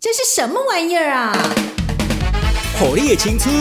这是什么玩意儿啊？火力的青春，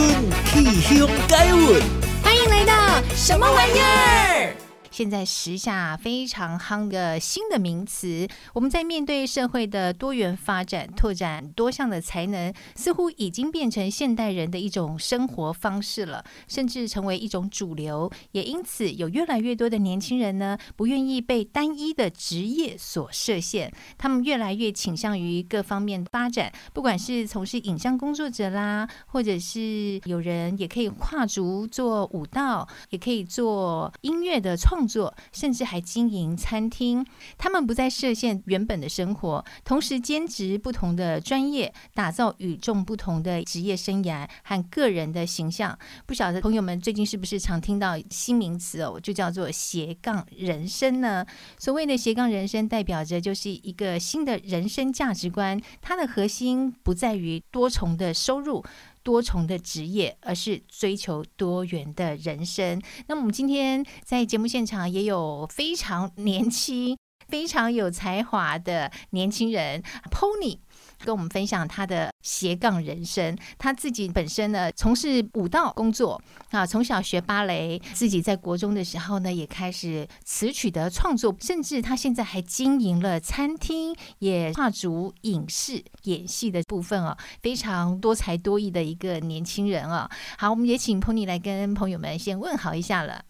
气胸改运。欢迎来到什么玩意儿？现在时下非常夯的新的名词，我们在面对社会的多元发展、拓展多项的才能，似乎已经变成现代人的一种生活方式了，甚至成为一种主流。也因此，有越来越多的年轻人呢，不愿意被单一的职业所设限，他们越来越倾向于各方面发展，不管是从事影像工作者啦，或者是有人也可以跨足做舞蹈，也可以做音乐的创。做，甚至还经营餐厅，他们不再设限原本的生活，同时兼职不同的专业，打造与众不同的职业生涯和个人的形象。不晓得朋友们最近是不是常听到新名词哦，就叫做斜杠人生呢？所谓的斜杠人生，代表着就是一个新的人生价值观，它的核心不在于多重的收入。多重的职业，而是追求多元的人生。那，我们今天在节目现场也有非常年轻、非常有才华的年轻人 Pony。跟我们分享他的斜杠人生，他自己本身呢，从事舞蹈工作啊，从小学芭蕾，自己在国中的时候呢，也开始词曲的创作，甚至他现在还经营了餐厅，也跨足影视演戏的部分啊，非常多才多艺的一个年轻人啊。好，我们也请 Pony 来跟朋友们先问好一下了。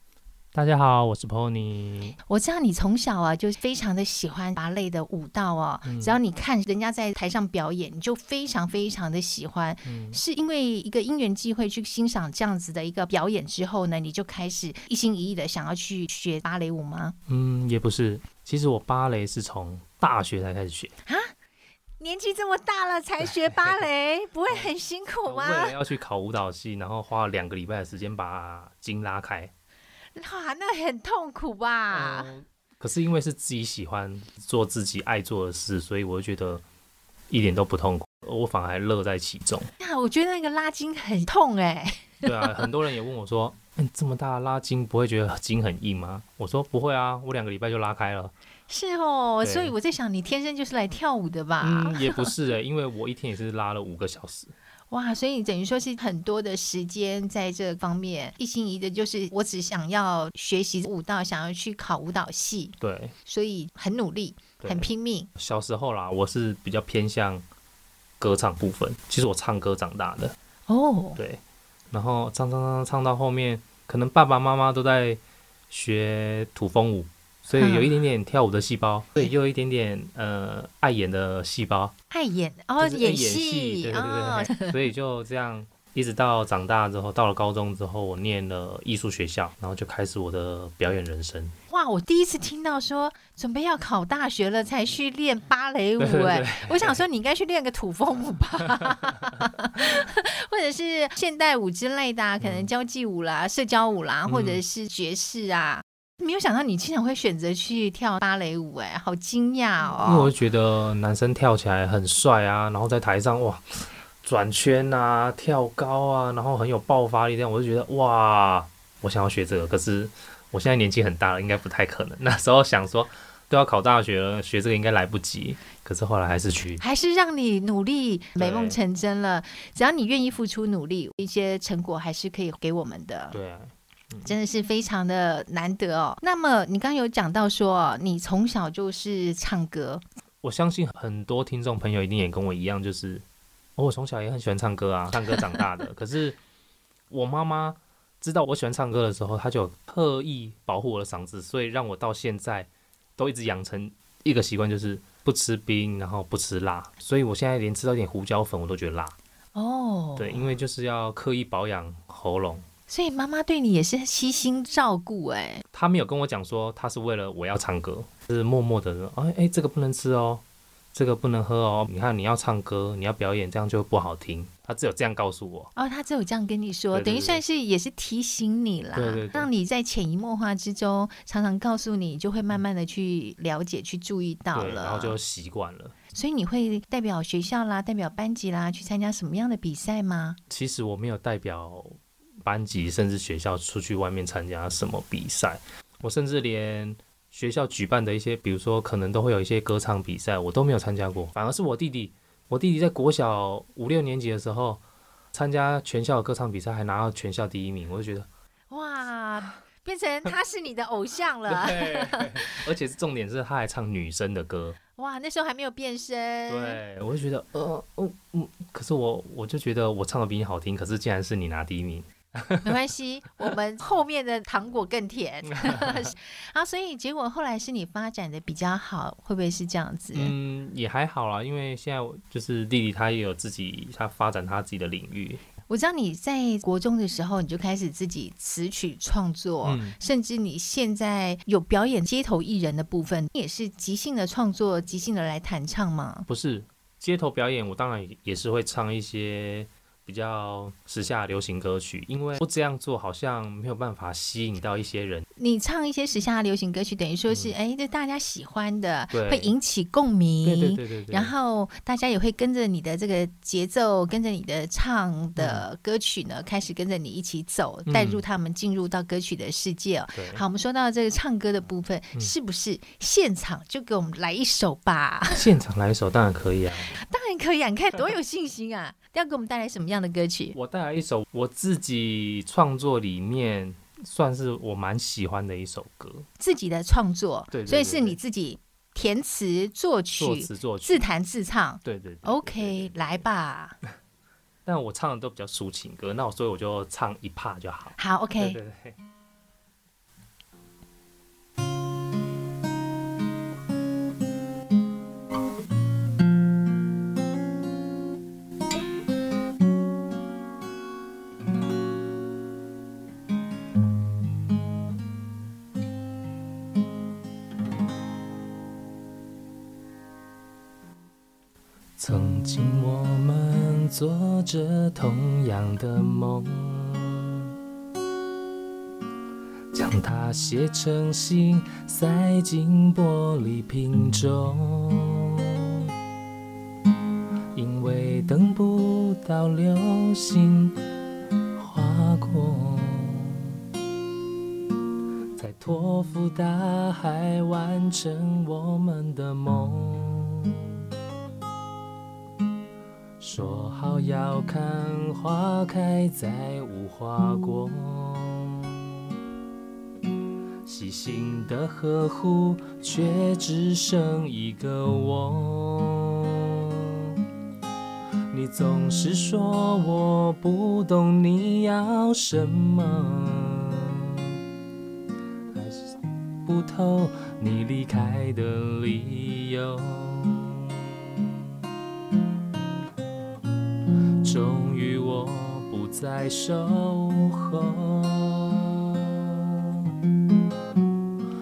大家好，我是 Pony。我知道你从小啊就非常的喜欢芭蕾的舞蹈哦，嗯、只要你看人家在台上表演，你就非常非常的喜欢。嗯、是因为一个因缘机会去欣赏这样子的一个表演之后呢，你就开始一心一意的想要去学芭蕾舞吗？嗯，也不是。其实我芭蕾是从大学才开始学啊。年纪这么大了才学芭蕾，不会很辛苦吗？为了要去考舞蹈系，然后花了两个礼拜的时间把筋拉开。哇，那很痛苦吧？嗯，可是因为是自己喜欢做自己爱做的事，所以我就觉得一点都不痛苦，我反而还乐在其中。那我觉得那个拉筋很痛哎。对啊，很多人也问我说：“嗯，这么大拉筋不会觉得筋很硬吗？”我说：“不会啊，我两个礼拜就拉开了。”是哦，所以我在想，你天生就是来跳舞的吧？嗯，也不是哎，因为我一天也是拉了五个小时。哇，所以你等于说是很多的时间在这方面，一心一意的就是我只想要学习舞蹈，想要去考舞蹈系。对，所以很努力，很拼命。小时候啦，我是比较偏向歌唱部分。其实我唱歌长大的。哦。对。然后唱唱唱唱到后面，可能爸爸妈妈都在学土风舞。所以有一点点跳舞的细胞，对，又有一点点呃爱演的细胞，爱演哦，演戏，对对对对，所以就这样一直到长大之后，到了高中之后，我念了艺术学校，然后就开始我的表演人生。哇，我第一次听到说准备要考大学了才去练芭蕾舞，哎，我想说你应该去练个土风舞吧，或者是现代舞之类的，啊，可能交际舞啦、社交舞啦，或者是爵士啊。没有想到你经常会选择去跳芭蕾舞，哎，好惊讶哦！因为我觉得男生跳起来很帅啊，然后在台上哇转圈啊、跳高啊，然后很有爆发力，这样我就觉得哇，我想要学这个。可是我现在年纪很大了，应该不太可能。那时候想说都要考大学了，学这个应该来不及。可是后来还是去，还是让你努力，美梦成真了。只要你愿意付出努力，一些成果还是可以给我们的。对啊。真的是非常的难得哦。那么你刚刚有讲到说，你从小就是唱歌，我相信很多听众朋友一定也跟我一样，就是我从小也很喜欢唱歌啊，唱歌长大的。可是我妈妈知道我喜欢唱歌的时候，她就特意保护我的嗓子，所以让我到现在都一直养成一个习惯，就是不吃冰，然后不吃辣。所以我现在连吃到一点胡椒粉，我都觉得辣。哦，对，因为就是要刻意保养喉咙。所以妈妈对你也是悉心照顾哎，他没有跟我讲说他是为了我要唱歌，是默默的说，哎哎，这个不能吃哦，这个不能喝哦。你看你要唱歌，你要表演，这样就不好听。他只有这样告诉我。哦，他只有这样跟你说，对对对，等于算是也是提醒你啦，让你在潜移默化之中，常常告诉你，就会慢慢的去了解、去注意到了，然后就习惯了。所以你会代表学校啦，代表班级啦，去参加什么样的比赛吗？其实我没有代表。班级甚至学校出去外面参加什么比赛，我甚至连学校举办的一些，比如说可能都会有一些歌唱比赛，我都没有参加过。反而是我弟弟我弟弟在国小五六年级的时候参加全校的歌唱比赛，还拿到全校第一名，我就觉得哇，变成他是你的偶像了。而且重点是他还唱女生的歌。哇，那时候还没有变声。对，我就觉得，呃，嗯嗯，可是我我就觉得我唱的比你好听，可是竟然是你拿第一名。没关系，我们后面的糖果更甜。啊，所以结果后来是你发展的比较好，会不会是这样子？嗯，也还好啦，因为现在就是弟弟他也有自己，他发展他自己的领域。我知道你在国中的时候，你就开始自己词曲创作，嗯、甚至你现在有表演街头艺人的部分，你也是即兴的创作，即兴的来弹唱吗？不是街头表演，我当然也是会唱一些。比较时下流行歌曲，因为不这样做好像没有办法吸引到一些人。你唱一些时下流行歌曲，等于说是哎，这、嗯、大家喜欢的，会引起共鸣。对对对对对。然后大家也会跟着你的这个节奏，跟着你的唱的歌曲呢，嗯、开始跟着你一起走，带入他们进入到歌曲的世界。对好，我们说到这个唱歌的部分，嗯、是不是现场就给我们来一首吧？现场来一首当然可以啊，当然可以啊！你看多有信心啊！要给我们带来什么样的歌曲？我带来一首我自己创作里面算是我蛮喜欢的一首歌，自己的创作，对，所以是你自己填词作曲、作词作曲、自弹自唱，对对，对，对，对，对，对，OK，来吧。但我唱的都比较抒情歌，那我所以我就唱一 part 就好。好，OK。对对对。曾经我们做着同样的梦，将它写成信，塞进玻璃瓶中。因为等不到流星划过，才托付大海完成我们的梦。说好要看花开再无花果，细心的呵护却只剩一个我。你总是说我不懂你要什么，还是不透你离开的理由。在守候，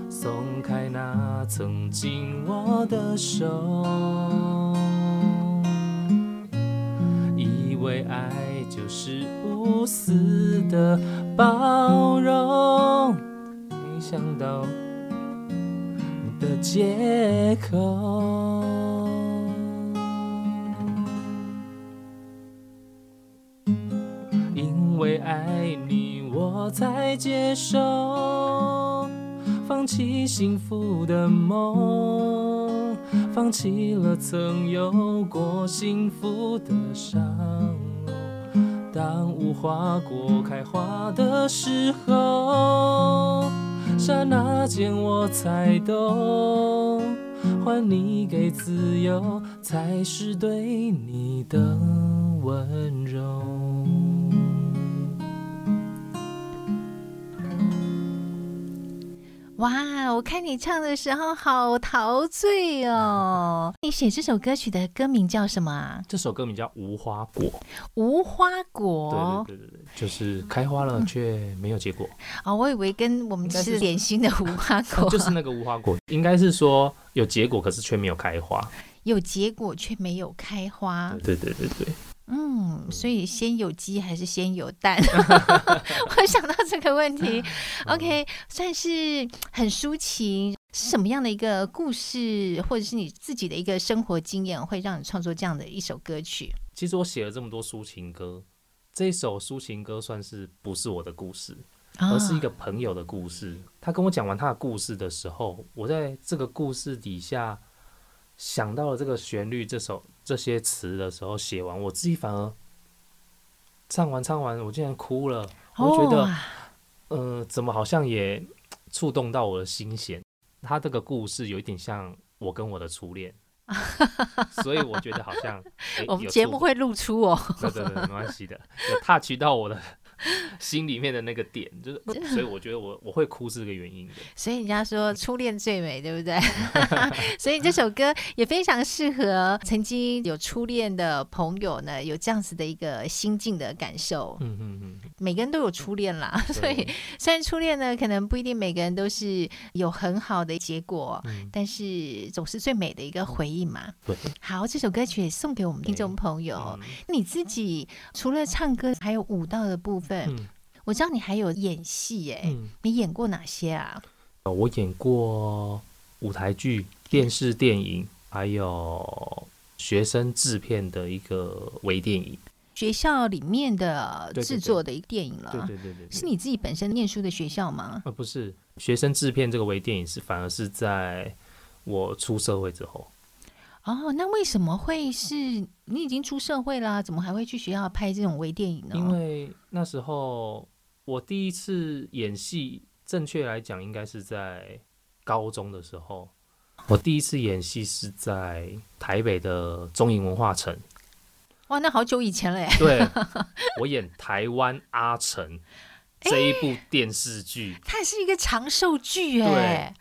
松开那曾经握的手，以为爱就是无私的包容，没想到的借口。幸福的梦，放弃了曾有过幸福的伤。当无花果开花的时候，刹那间我才懂，还你给自由，才是对你的温柔。哇，我看你唱的时候好陶醉哦！你写这首歌曲的歌名叫什么啊？这首歌名叫《无花果》。无花果，对对对对，就是开花了却没有结果。哦，我以为跟我们吃点心的无花果，就是那个无花果，应该是说有结果，可是却没有开花。有结果却没有开花。对对对对。嗯，所以先有鸡还是先有蛋？我想到这个问题。OK，算是很抒情。是什么样的一个故事，或者是你自己的一个生活经验，会让你创作这样的一首歌曲？其实我写了这么多抒情歌，这首抒情歌算是不是我的故事，而是一个朋友的故事。他跟我讲完他的故事的时候，我在这个故事底下想到了这个旋律，这首这些词的时候，写完我自己反而唱完唱完，我竟然哭了。我觉得，嗯、呃，怎么好像也触动到我的心弦？他这个故事有一点像我跟我的初恋，所以我觉得好像、欸、我们节目会露出哦。对对对，没关系的，有 touch 到我的。心里面的那个点，就是，所以我觉得我我会哭是这个原因的。所以人家说初恋最美，对不对？所以这首歌也非常适合曾经有初恋的朋友呢，有这样子的一个心境的感受。嗯嗯嗯，每个人都有初恋啦，所以虽然初恋呢，可能不一定每个人都是有很好的结果，嗯、但是总是最美的一个回忆嘛。对。好，这首歌曲也送给我们听众朋友。嗯、你自己除了唱歌，还有舞蹈的部分。嗯，我知道你还有演戏耶，嗯，你演过哪些啊？我演过舞台剧、电视、电影，还有学生制片的一个微电影，学校里面的制作的一个电影了。对对对对，对，是你自己本身念书的学校吗？呃，不是，学生制片这个微电影是反而是在我出社会之后。哦，那为什么会是你已经出社会啦，怎么还会去学校拍这种微电影呢？因为那时候我第一次演戏，正确来讲应该是在高中的时候。我第一次演戏是在台北的中影文化城。哇，那好久以前了耶！对，我演台湾阿成 这一部电视剧，它是一个长寿剧哎。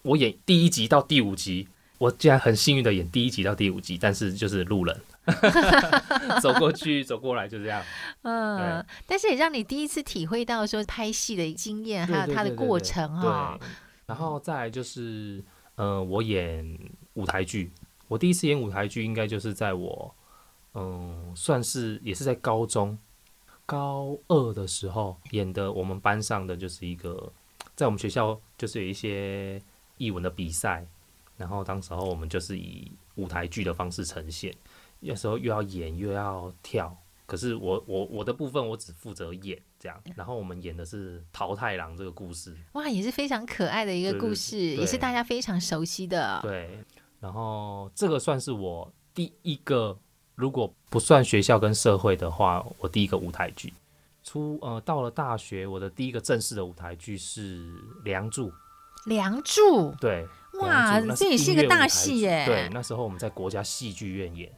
我演第一集到第五集。我竟然很幸运的演第一集到第五集，但是就是路人 走过去走过来就这样。嗯，但是也让你第一次体会到说拍戏的经验，还有它的过程哈。对，然后再来就是，呃，我演舞台剧，我第一次演舞台剧应该就是在我，嗯，算是也是在高中高二的时候演的。我们班上的就是一个，在我们学校就是有一些译文的比赛。然后当时候我们就是以舞台剧的方式呈现，有时候又要演又要跳，可是我我我的部分我只负责演这样。然后我们演的是桃太郎这个故事，哇，也是非常可爱的一个故事，也是大家非常熟悉的。对，然后这个算是我第一个，如果不算学校跟社会的话，我第一个舞台剧。出呃到了大学，我的第一个正式的舞台剧是《梁祝》。梁祝，对。哇，这也是一个大戏耶！对，那时候我们在国家戏剧院演。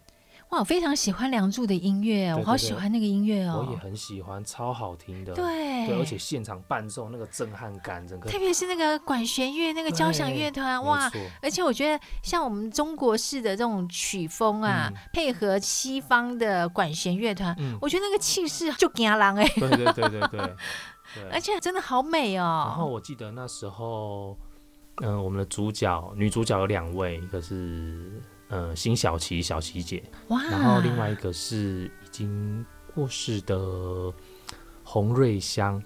哇，我非常喜欢《梁祝》的音乐，我好喜欢那个音乐哦。我也很喜欢，超好听的。对，对，而且现场伴奏那个震撼感，整个特别是那个管弦乐、那个交响乐团，哇！而且我觉得像我们中国式的这种曲风啊，嗯、配合西方的管弦乐团，嗯、我觉得那个气势就惊人哎！对对对，对而且真的好美哦。然后我记得那时候。嗯、呃，我们的主角、女主角有两位，一个是呃辛晓琪小琪姐，哇，然后另外一个是已经过世的洪瑞香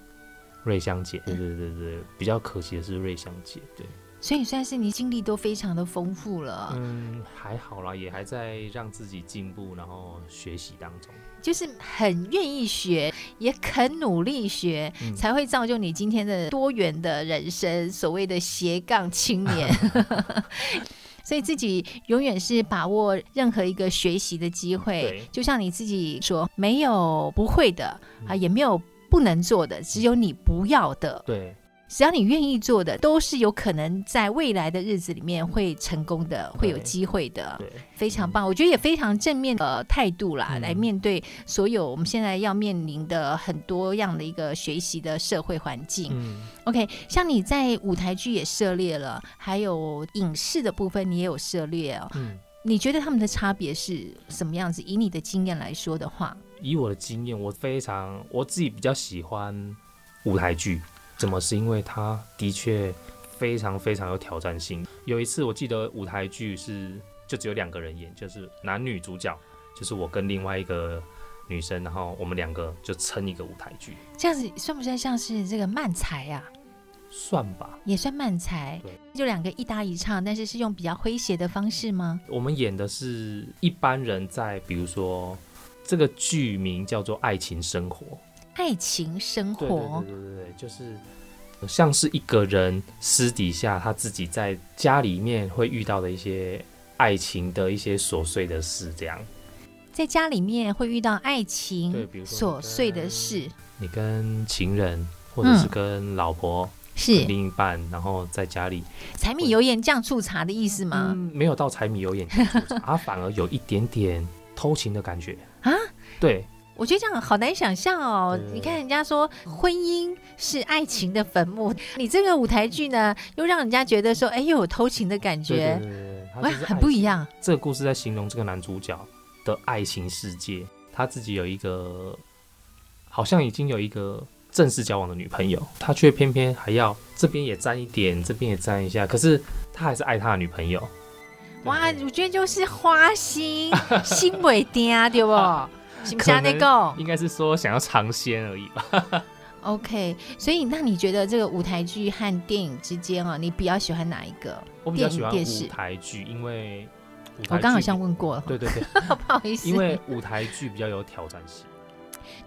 瑞香姐，对对对对，比较可惜的是瑞香姐，对。所以算是你经历都非常的丰富了。嗯，还好啦，也还在让自己进步，然后学习当中。就是很愿意学，也肯努力学，嗯、才会造就你今天的多元的人生，所谓的斜杠青年。所以自己永远是把握任何一个学习的机会，就像你自己说，没有不会的啊，也没有不能做的，只有你不要的。对。只要你愿意做的，都是有可能在未来的日子里面会成功的，会有机会的。对，非常棒，嗯、我觉得也非常正面的态度啦，嗯、来面对所有我们现在要面临的很多样的一个学习的社会环境。嗯，OK，像你在舞台剧也涉猎了，还有影视的部分你也有涉猎哦。嗯，你觉得他们的差别是什么样子？以你的经验来说的话，以我的经验，我非常我自己比较喜欢舞台剧。怎么？是因为他的确非常非常有挑战性。有一次我记得舞台剧是就只有两个人演，就是男女主角，就是我跟另外一个女生，然后我们两个就撑一个舞台剧。这样子算不算像是这个慢才啊？算吧，也算慢才。对，就两个一搭一唱，但是是用比较诙谐的方式吗？我们演的是一般人在，比如说这个剧名叫做《爱情生活》。爱情生活，对对对对对，就是像是一个人私底下他自己在家里面会遇到的一些爱情的一些琐碎的事，这样。在家里面会遇到爱情对，比如说琐碎的事，你跟情人或者是跟老婆、嗯、是另一半，然后在家里。柴米油盐酱醋茶的意思吗？嗯、没有到柴米油盐酱醋茶，它 反而有一点点偷情的感觉。啊。对，我觉得这样好难想象哦。你看人家说婚姻是爱情的坟墓，你这个舞台剧呢，又让人家觉得说，哎，又有偷情的感觉，对对对对，很不一样。这个故事在形容这个男主角。的爱情世界，他自己有一个，好像已经有一个正式交往的女朋友，他却偏偏还要这边也沾一点，这边也沾一下，可是他还是爱他的女朋友。哇，我觉得就是花心心未定，对不？是那个？应该是说想要尝鲜而已吧。OK，所以那你觉得这个舞台剧和电影之间啊，你比较喜欢哪一个？我比较喜欢舞台剧，因为。我刚好像问过了，对对对，不好意思，因为舞台剧比较有挑战性。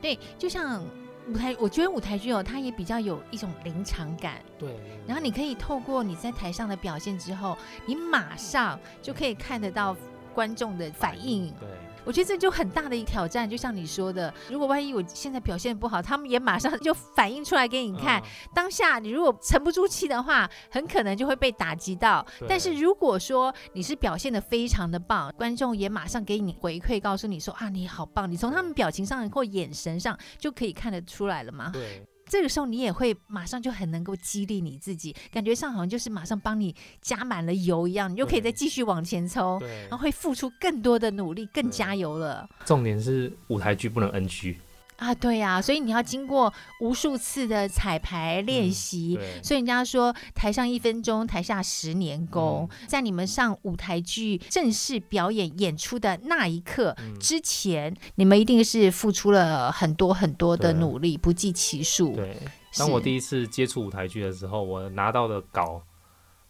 对，就像舞台，我觉得舞台剧哦，它也比较有一种临场感。对，然后你可以透过你在台上的表现之后，你马上就可以看得到观众的反应。对。我觉得这就很大的一个挑战，就像你说的，如果万一我现在表现不好，他们也马上 就反映出来给你看。嗯、当下你如果沉不住气的话，很可能就会被打击到。但是如果说你是表现的非常的棒，观众也马上给你回馈，告诉你说啊，你好棒，你从他们表情上或眼神上就可以看得出来了嘛。对。这个时候你也会马上就很能够激励你自己，感觉上好像就是马上帮你加满了油一样，你就可以再继续往前冲，然后会付出更多的努力，更加油了。重点是舞台剧不能 NG。啊，对呀、啊，所以你要经过无数次的彩排练习，嗯、所以人家说台上一分钟，台下十年功。嗯、在你们上舞台剧正式表演演出的那一刻、嗯、之前，你们一定是付出了很多很多的努力，不计其数。对，当我第一次接触舞台剧的时候，我拿到的稿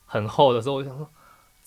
很厚的时候，我想说。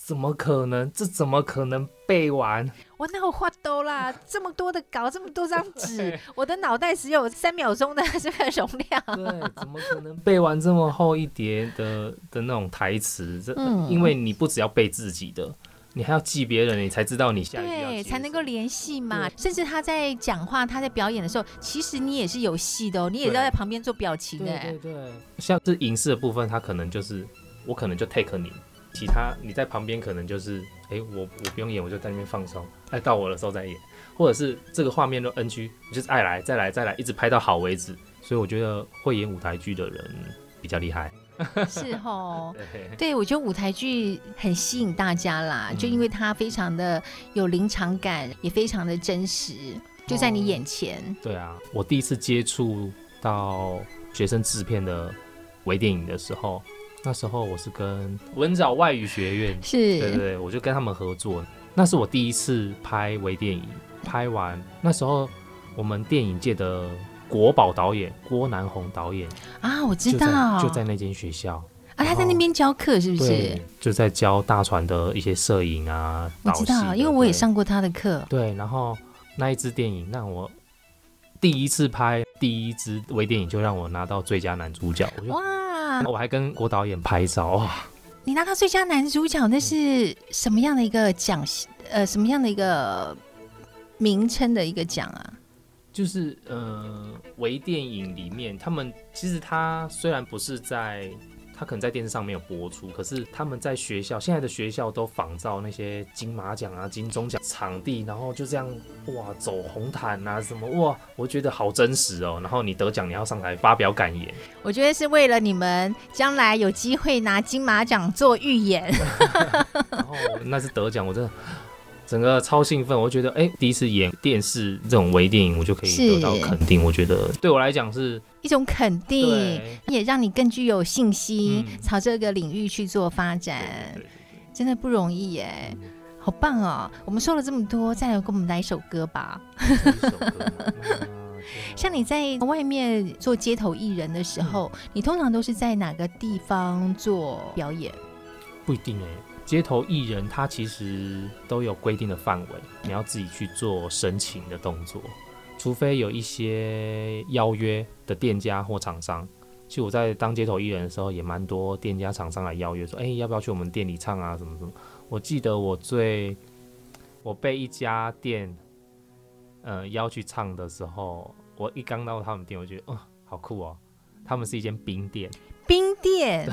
怎么可能？这怎么可能背完？我哪有话多啦？这么多的稿，这么多张纸，我的脑袋只有三秒钟的这个容量。对，怎么可能背完这么厚一叠的的那种台词？这、嗯，因为你不只要背自己的，你还要记别人，你才知道你下对，才能够联系嘛。甚至他在讲话，他在表演的时候，其实你也是有戏的哦，你也要在旁边做表情的。对对对，像是影视的部分，他可能就是我可能就 take 你。其他你在旁边可能就是，哎、欸，我我不用演，我就在那边放松，哎，到我的时候再演，或者是这个画面都 NG，你就是爱来再来再来，一直拍到好为止。所以我觉得会演舞台剧的人比较厉害。是哦，对，对，我觉得舞台剧很吸引大家啦，嗯、就因为它非常的有临场感，也非常的真实，就在你眼前。哦、对啊，我第一次接触到学生制片的微电影的时候。那时候我是跟文藻外语学院，是，对对对，我就跟他们合作。那是我第一次拍微电影，拍完那时候我们电影界的国宝导演郭南红导演啊，我知道，就在那间学校啊，他在那边教课是不是？就在教大船的一些摄影啊，我知道，因为我也上过他的课。对，然后那一支电影让我第一次拍第一支微电影，就让我拿到最佳男主角。哇！我还跟郭导演拍照哇！你拿到最佳男主角，那是什么样的一个奖？呃，什么样的一个名称的一个奖啊？就是呃，微电影里面，他们其实他虽然不是在。他可能在电视上没有播出，可是他们在学校，现在的学校都仿照那些金马奖啊、金钟奖场地，然后就这样哇，走红毯啊什么哇，我觉得好真实哦。然后你得奖，你要上台发表感言，我觉得是为了你们将来有机会拿金马奖做预演。然后那是得奖，我真的。整个超兴奋，我觉得哎，第一次演电视这种微电影，我就可以得到肯定。我觉得对我来讲是一种肯定，也让你更具有信心，嗯、朝这个领域去做发展，真的不容易耶，嗯、好棒哦！我们说了这么多，再来给我们来一首歌吧。像你在外面做街头艺人的时候，嗯、你通常都是在哪个地方做表演？不一定哎。街头艺人他其实都有规定的范围，你要自己去做申请的动作，除非有一些邀约的店家或厂商。其实我在当街头艺人的时候，也蛮多店家厂商来邀约说：“哎，要不要去我们店里唱啊？什么什么？”我记得我最我被一家店呃邀去唱的时候，我一刚到他们店，我觉得哦，好酷哦，他们是一间冰店。冰店，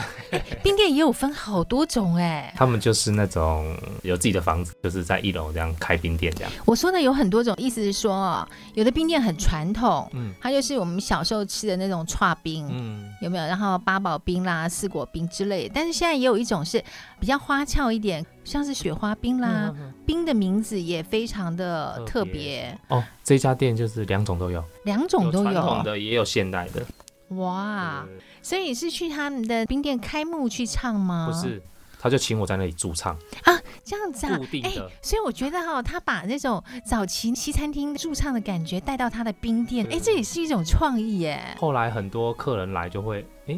冰店也有分好多种哎。他们就是那种有自己的房子，就是在一楼这样开冰店这样。我说的有很多种，意思是说哦，有的冰店很传统，嗯，它就是我们小时候吃的那种串冰，嗯，有没有？然后八宝冰啦、四果冰之类的。但是现在也有一种是比较花俏一点，像是雪花冰啦，冰的名字也非常的特别，特别哦。这家店就是两种都有，两种都有，传统的也有现代的。哇。所以是去他们的冰店开幕去唱吗？不是，他就请我在那里驻唱啊，这样子啊，固定的。欸、所以我觉得哈、哦，他把那种早期西餐厅驻唱的感觉带到他的冰店，哎，这也是一种创意耶。后来很多客人来就会，哎，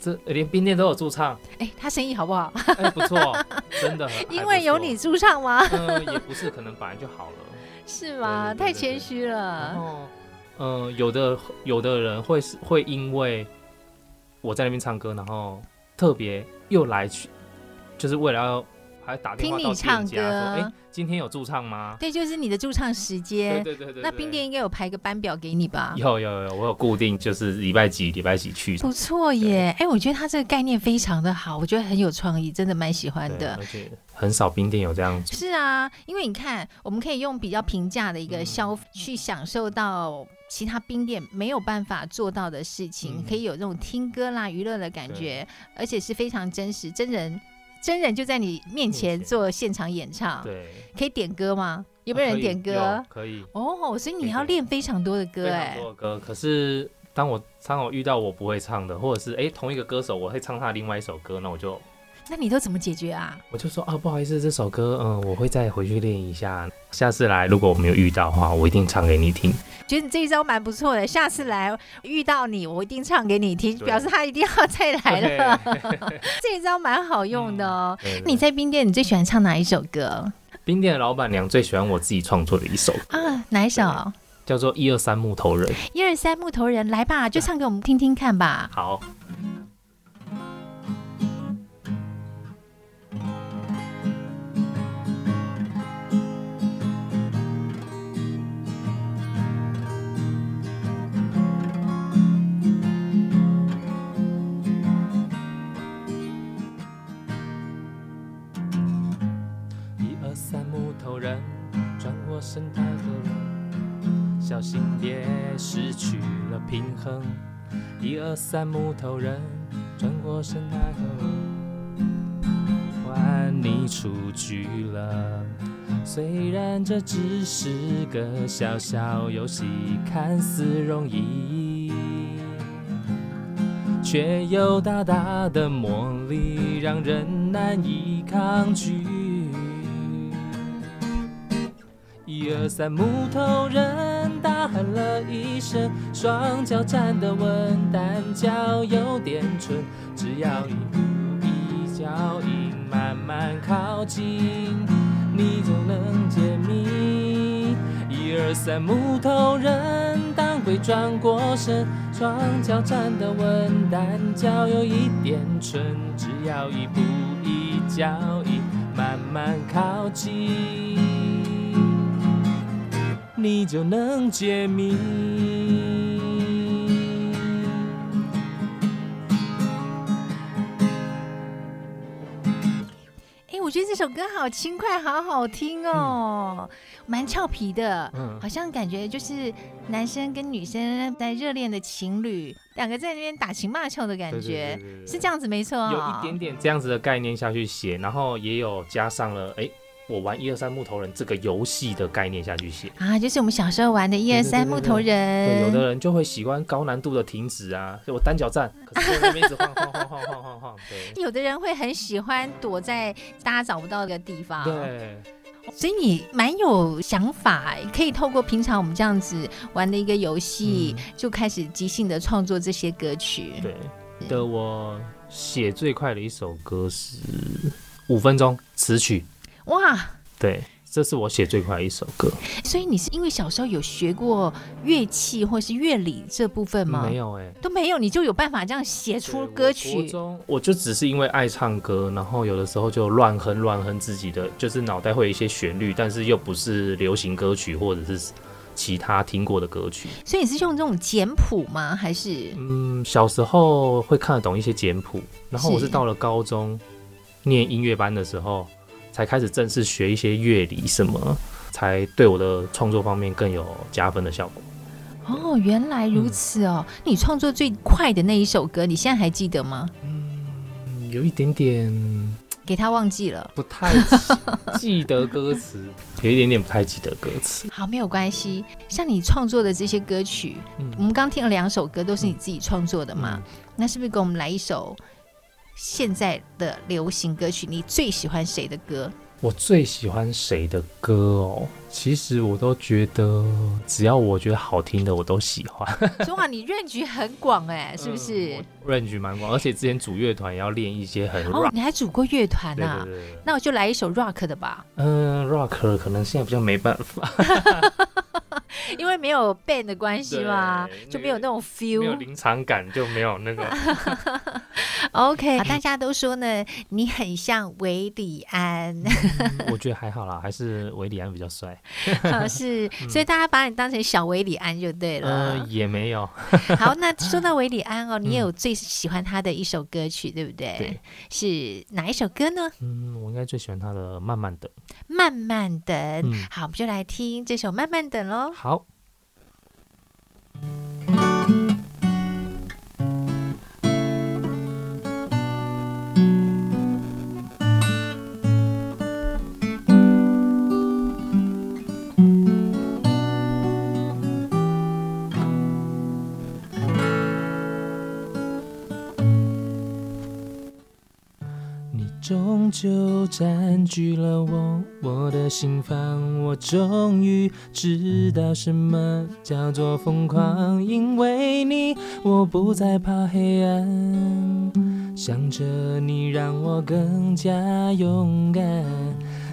这连冰店都有驻唱，哎，他生意好不好？哎，不错，真的。因为有你驻唱吗？嗯，也不是，可能本来就好了。是吗？太谦虚了。然后，嗯，有的有的人会是会因为。我在那边唱歌，然后特别又来去，就是为了要还打电话到店家说，听你唱歌，哎，今天有驻唱吗？对，就是你的驻唱时间。对对对对。那冰店应该有排个班表给你吧？有有有，我有固定，就是礼拜几礼拜几去。不错耶，哎，我觉得他这个概念非常的好，我觉得很有创意，真的蛮喜欢的。而且很少冰店有这样子。是啊，因为你看，我们可以用比较平价的一个消费去享受到。其他冰店没有办法做到的事情，嗯、可以有这种听歌啦、娱乐的感觉，而且是非常真实，真人真人就在你面前做现场演唱。对，可以点歌吗？有没有人点歌？啊、可以。哦，oh, 所以你要练非常多的歌哎。欸多的歌，可是当我常常遇到我不会唱的，或者是哎同一个歌手我会唱他另外一首歌，那我就。那你都怎么解决啊？我就说啊，不好意思，这首歌，嗯，我会再回去练一下。下次来，如果我没有遇到的话，我一定唱给你听。觉得你这一招蛮不错的。下次来遇到你，我一定唱给你听，表示他一定要再来了。这一招蛮好用的哦。嗯、对对，你在冰店，你最喜欢唱哪一首歌？冰店的老板娘最喜欢我自己创作的一首啊，哪一首？叫做《一二三木头人》。一二三木头人，来吧，就唱给我们听听看吧。好。生太多了，小心别失去了平衡。一二三，木头人转过身太后，换你出局了。虽然这只是个小小游戏，看似容易，却有大大的魔力，让人难以抗拒。一二三，木头人大喊了一声，双脚站得稳，单脚有点蠢，只要一步一脚印，慢慢靠近，你就能解密。一二三，木头人当鬼转过身，双脚站得稳，单脚有一点蠢，只要一步一脚印，慢慢靠近。你就能解谜。哎，我觉得这首歌好轻快，好好听哦，蛮俏皮的，嗯，好像感觉就是男生跟女生在热恋的情侣，两个在那边打情骂俏的感觉，是这样子没错，哦，有一点点这样子的概念下去写，然后也有加上了哎。我玩一二三木头人这个游戏的概念下去写啊，就是我们小时候玩的一二三木头人。对，有的人就会喜欢高难度的停止啊，就我单脚站，可是在那边一直晃晃晃晃晃晃晃。对，有的人会很喜欢躲在大家找不到的地方。对，所以你蛮有想法，可以透过平常我们这样子玩的一个游戏，嗯、就开始即兴的创作这些歌曲。对的，我写最快的一首歌是五分钟词曲。哇，对，这是我写最快的一首歌。所以你是因为小时候有学过乐器或是乐理这部分吗？没有哎、欸，都没有，你就有办法这样写出歌曲？我，我就只是因为爱唱歌，然后有的时候就乱哼乱哼自己的，就是脑袋会有一些旋律，但是又不是流行歌曲或者是其他听过的歌曲。所以你是用这种简谱吗？还是？嗯，小时候会看得懂一些简谱，然后我是到了高中念音乐班的时候。才开始正式学一些乐理，什么才对我的创作方面更有加分的效果。哦，原来如此哦！嗯、你创作最快的那一首歌，你现在还记得吗？嗯，有一点点，给他忘记了，不太记得歌词，有一点点不太记得歌词。好，没有关系。像你创作的这些歌曲，嗯、我们刚听了两首歌，都是你自己创作的嘛？嗯、那是不是给我们来一首？现在的流行歌曲，你最喜欢谁的歌？我最喜欢谁的歌哦？其实我都觉得，只要我觉得好听的，我都喜欢。中华，你 range 很广哎，是不是、嗯、？range 蛮广，而且之前组乐团也要练一些很 rock。哦，你还组过乐团啊？对对对对，那我就来一首 rock 的吧。嗯，rock 可能现在比较没办法。因为没有 band 的关系嘛，就没有那种 feel，没有临场感，就没有那个。OK，大家都说呢，你很像韦礼安。嗯，我觉得还好啦，还是韦礼安比较帅。是，所以大家把你当成小韦礼安就对了。呃，也没有。好，那说到韦礼安哦，你也有最喜欢他的一首歌曲，对不对？对。是哪一首歌呢？嗯，我应该最喜欢他的《慢慢等》。慢慢等。好，我们就来听这首《慢慢等》喽。好。终究占据了我。我的心房，我终于知道什么叫做疯狂，因为你，我不再怕黑暗，想着你让我更加勇敢。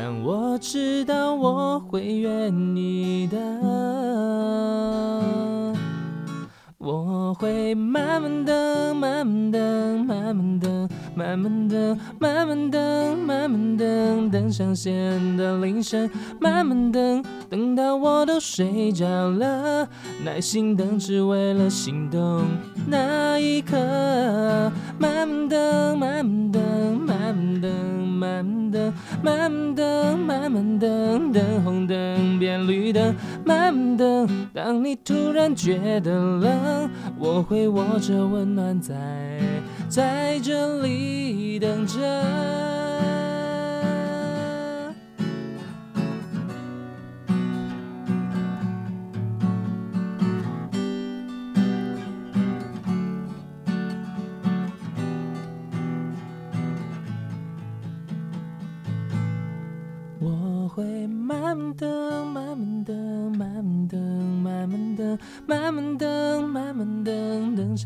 但我知道我会愿意的。我会慢慢等，慢慢等，慢慢等，慢慢等，慢慢等，慢慢等，等上线的铃声，慢慢等，等到我都睡着了，耐心等，只为了心动那一刻。慢慢等，慢慢等，慢慢等，慢慢等，慢慢等，慢慢等，等红灯变绿灯，慢慢等，当你突然觉得冷。我会握着温暖在在这里等着。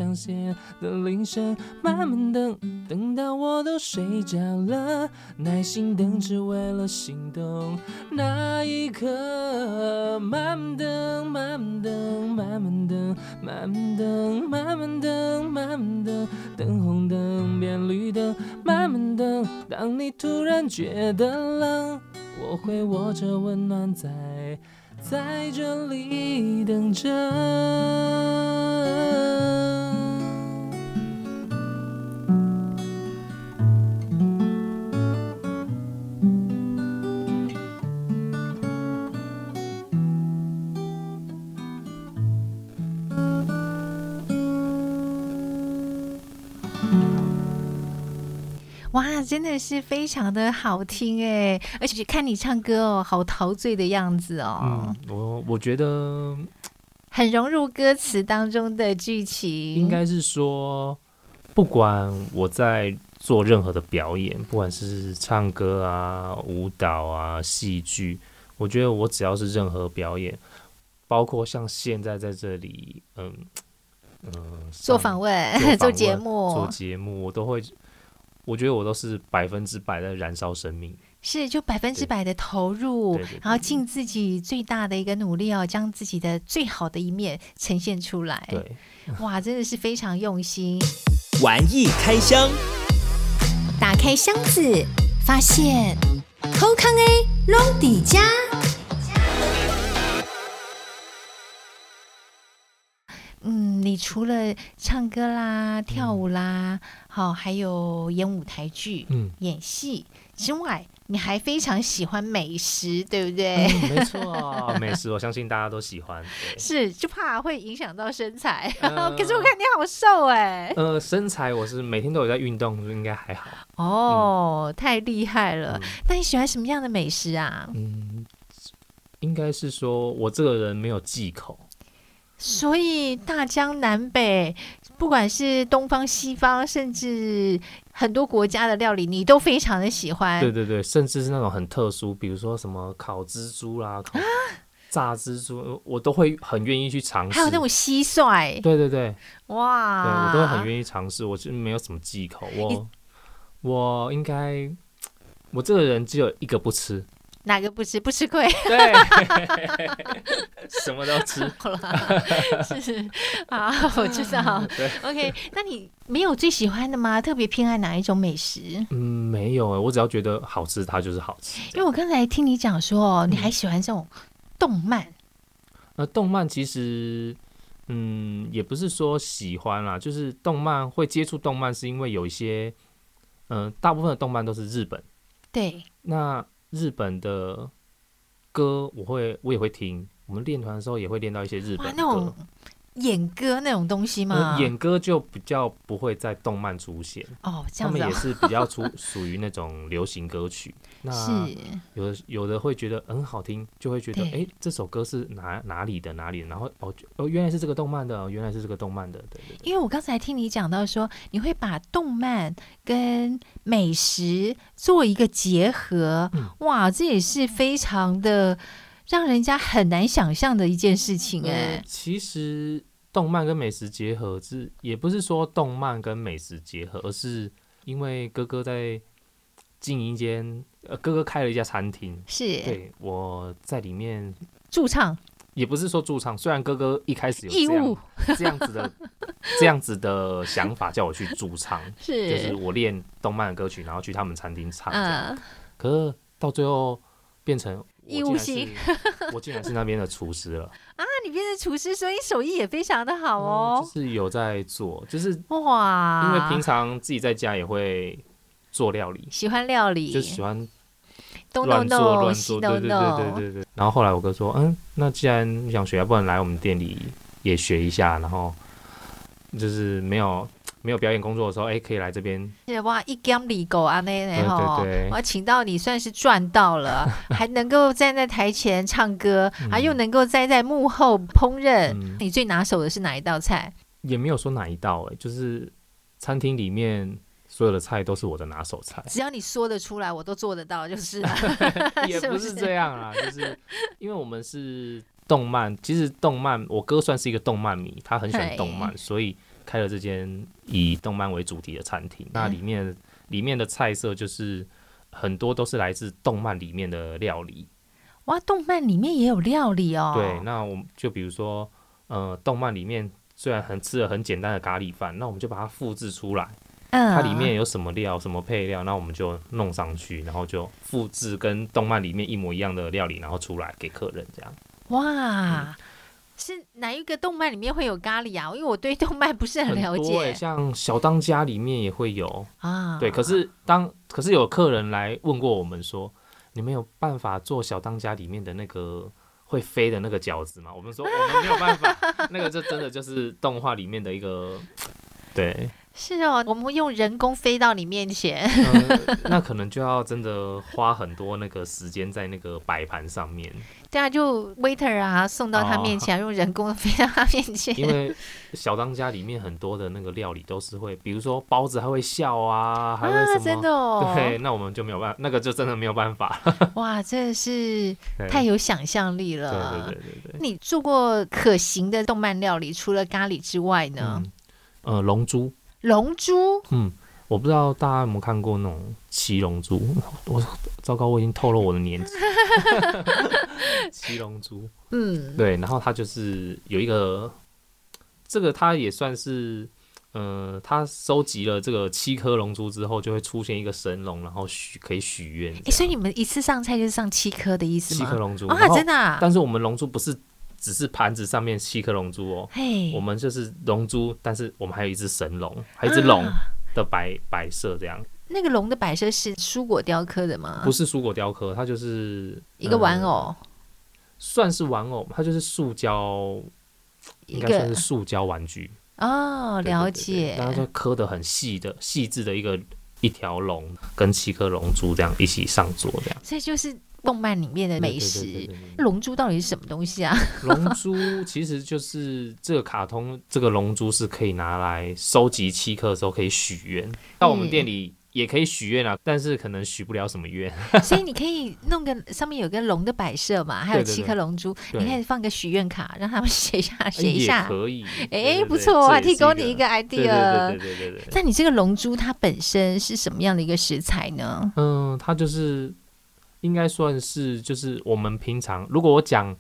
上线的铃声，慢慢等，等到我都睡着了，耐心等，只为了心动那一刻。慢慢等，慢慢等，慢慢等，慢慢等，慢慢等，慢慢等，等红灯变绿灯，慢慢等，当你突然觉得冷。我会握着温暖在在这里等着。哇，真的是非常的好听哎，而且看你唱歌哦，好陶醉的样子哦。嗯，我我觉得很融入歌词当中的剧情。应该是说，不管我在做任何的表演，不管是唱歌啊、舞蹈啊、戏剧，我觉得我只要是任何表演，包括像现在在这里，嗯嗯，做访问、做 节目、做节目，我都会。我觉得我都是百分之百的燃烧生命，是就百分之百的投入，然后尽自己最大的一个努力哦，将自己的最好的一面呈现出来。对，哇，真的是非常用心。玩意开箱，打开箱子，发现好康 A 龙底家。你除了唱歌啦、跳舞啦，好、嗯，还有演舞台剧、嗯、演戏之外，你还非常喜欢美食，对不对？嗯、没错，美食我相信大家都喜欢。是，就怕会影响到身材。呃、可是我看你好瘦哎。呃，身材我是每天都有在运动，应该还好。哦，嗯、太厉害了！那、嗯、你喜欢什么样的美食啊？嗯，应该是说我这个人没有忌口。所以大江南北，不管是东方西方，甚至很多国家的料理，你都非常的喜欢。对对对，甚至是那种很特殊，比如说什么烤蜘蛛啦、烤炸蜘蛛，我都会很愿意去尝试。还有那种蟋蟀，对对对，哇，对我都会很愿意尝试。我是没有什么忌口，我我应该，我这个人只有一个不吃。哪个不吃不吃亏？对，什么都吃。好了，是好，我知道。对，OK。那你没有最喜欢的吗？特别偏爱哪一种美食？嗯，没有。我只要觉得好吃，它就是好吃。因为我刚才听你讲说，你还喜欢这种动漫。那、动漫其实，嗯，也不是说喜欢啦，就是动漫会接触动漫，是因为有一些，嗯、呃，大部分的动漫都是日本。对。那日本的歌我会我也会听，我们练团的时候也会练到一些日本歌。演歌那种东西吗？呃、演歌就比较不会在动漫出现哦，这样子、哦。他们也是比较出属于那种流行歌曲。那是有的有的会觉得很好听，就会觉得哎，这首歌是哪哪里的哪里的？然后哦哦，原来是这个动漫的，原来是这个动漫的。对。因为我刚才听你讲到说，你会把动漫跟美食做一个结合，嗯、哇，这也是非常的。让人家很难想象的一件事情哎、欸，其实动漫跟美食结合是也不是说动漫跟美食结合，而是因为哥哥在经营一间呃，哥哥开了一家餐厅，是。对我在里面驻唱，也不是说驻唱，虽然哥哥一开始有这样义务。这样子的 这样子的想法叫我去驻唱，是。就是我练动漫的歌曲，然后去他们餐厅唱，嗯，可是到最后变成。义务性，我竟然是那边的厨师了啊！你变成厨师，所以手艺也非常的好哦。嗯、就是有在做，就是哇，因为平常自己在家也会做料理，喜欢料理，就喜欢乱做乱做，对对对对对对。然后后来我哥说，嗯，那既然你想学，要不然来我们店里也学一下，然后就是没有。没有表演工作的时候，哎，可以来这边。哇，一江里狗啊，那那哈，对对对，我请到你算是赚到了，还能够站在台前唱歌，还、嗯、又能够站在幕后烹饪。嗯、你最拿手的是哪一道菜？也没有说哪一道，哎，就是餐厅里面所有的菜都是我的拿手菜。只要你说得出来，我都做得到，就是 了。也不是这样啊，就是因为我们是动漫，其实动漫，我哥算是一个动漫迷，他很喜欢动漫，所以。开了这间以动漫为主题的餐厅，那里面里面的菜色就是很多都是来自动漫里面的料理。哇，动漫里面也有料理哦。对，那我们就比如说，呃，动漫里面虽然很吃了很简单的咖喱饭，那我们就把它复制出来。嗯，它里面有什么料、什么配料，那我们就弄上去，然后就复制跟动漫里面一模一样的料理，然后出来给客人这样。哇。嗯是哪一个动漫里面会有咖喱啊？因为我对动漫不是很了解。对，像小当家里面也会有啊。对，可是当可是有客人来问过我们说，你们有办法做小当家里面的那个会飞的那个饺子吗？我们说我们没有办法，那个就真的就是动画里面的一个对。是哦，我们用人工飞到你面前，呃，那可能就要真的花很多那个时间在那个摆盘上面。对啊，就 waiter 啊送到他面前，哦、用人工飞到他面前。因为小当家里面很多的那个料理都是会，比如说包子还会笑啊，还会什么？啊、真的哦。对，那我们就没有办法，那个就真的没有办法。哇，真的是太有想象力了。对对对对对。你做过可行的动漫料理，除了咖喱之外呢？嗯、呃，龙珠。龙珠，嗯，我不知道大家有没有看过那种七龙珠。我糟糕，我已经透露我的年纪。七龙珠，嗯，对，然后它就是有一个，这个它也算是，呃，它收集了这个七颗龙珠之后，就会出现一个神龙，然后许可以许愿。哎，所以你们一次上菜就是上七颗的意思吗？七颗龙珠啊，真的啊？但是我们龙珠不是。只是盘子上面七颗龙珠哦我们就是龙珠，但是我们还有一只神龙，还有一只龙的摆摆设这样。那个龙的摆设是蔬果雕刻的吗？不是蔬果雕刻，它就是一个玩偶，嗯、算是玩偶，它就是塑胶，应该算是塑胶玩具哦。了解，然后就刻的很细的、细致的一个一条龙跟七颗龙珠这样一起上桌这样。所以就是。动漫里面的美食，龙珠到底是什么东西啊？龙珠其实就是这个卡通，这个龙珠是可以拿来收集七颗的时候可以许愿。到我们店里也可以许愿啊，但是可能许不了什么愿。所以你可以弄个上面有个龙的摆设嘛，还有七颗龙珠，你可以放个许愿卡，让他们写一下，写一下可以。哎，不错啊，提供你一个 idea。对对对对。那你这个龙珠它本身是什么样的一个食材呢？嗯，它就是。应该算是，就是我们平常如果我讲，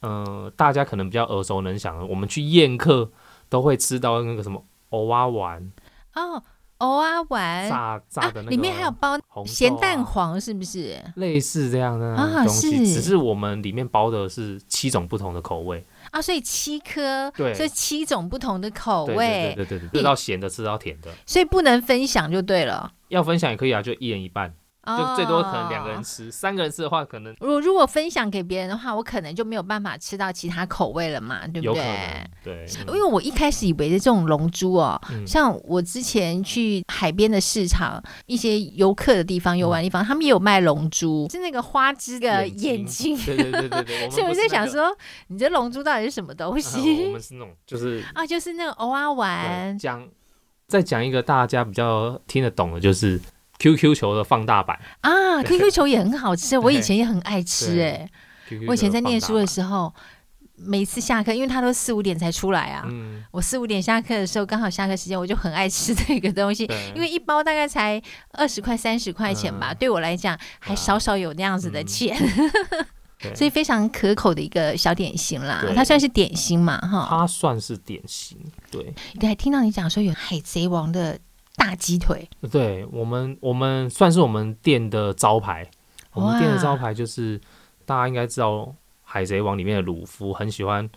呃，大家可能比较耳熟能详的，我们去宴客都会吃到那个什么蚵仔丸哦，蚵仔丸炸炸的那个、啊，里面还有包咸蛋黄，是不是？类似这样的东西，啊、只是我们里面包的是七种不同的口味啊，所以七颗，对，所以七种不同的口味，对对对对，对，吃到咸的，吃到甜的，所以不能分享就对了。要分享也可以啊，就一人一半。就最多可能两个人吃，哦，三个人吃的话，可能如如果分享给别人的话，我可能就没有办法吃到其他口味了嘛，对不对？对，因为我一开始以为的这种龙珠哦，嗯，像我之前去海边的市场，一些游客的地方，游玩的地方，嗯，他们也有卖龙珠，是那个花枝的眼睛。对对对对对。所以我在想说，你这龙珠到底是什么东西？啊，我们是那种，就是啊，就是那个偶尔玩。讲再讲一个大家比较听得懂的，就是。QQ 球的放大版。啊，QQ 球也很好吃，我以前也很爱吃哎。我以前在念书的时候，每次下课，因为他都四五点才出来啊，嗯、我四五点下课的时候，刚好下课时间，我就很爱吃这个东西，因为一包大概才二十块、三十块钱吧，嗯、对我来讲还少少有那样子的钱，嗯、所以非常可口的一个小点心啦。它算是点心嘛，哈，它算是点心。对，对，听到你讲说有海贼王的。大鸡腿，对我们，我们算是我们店的招牌。我们店的招牌就是大家应该知道，《海贼王》里面的鲁夫很喜欢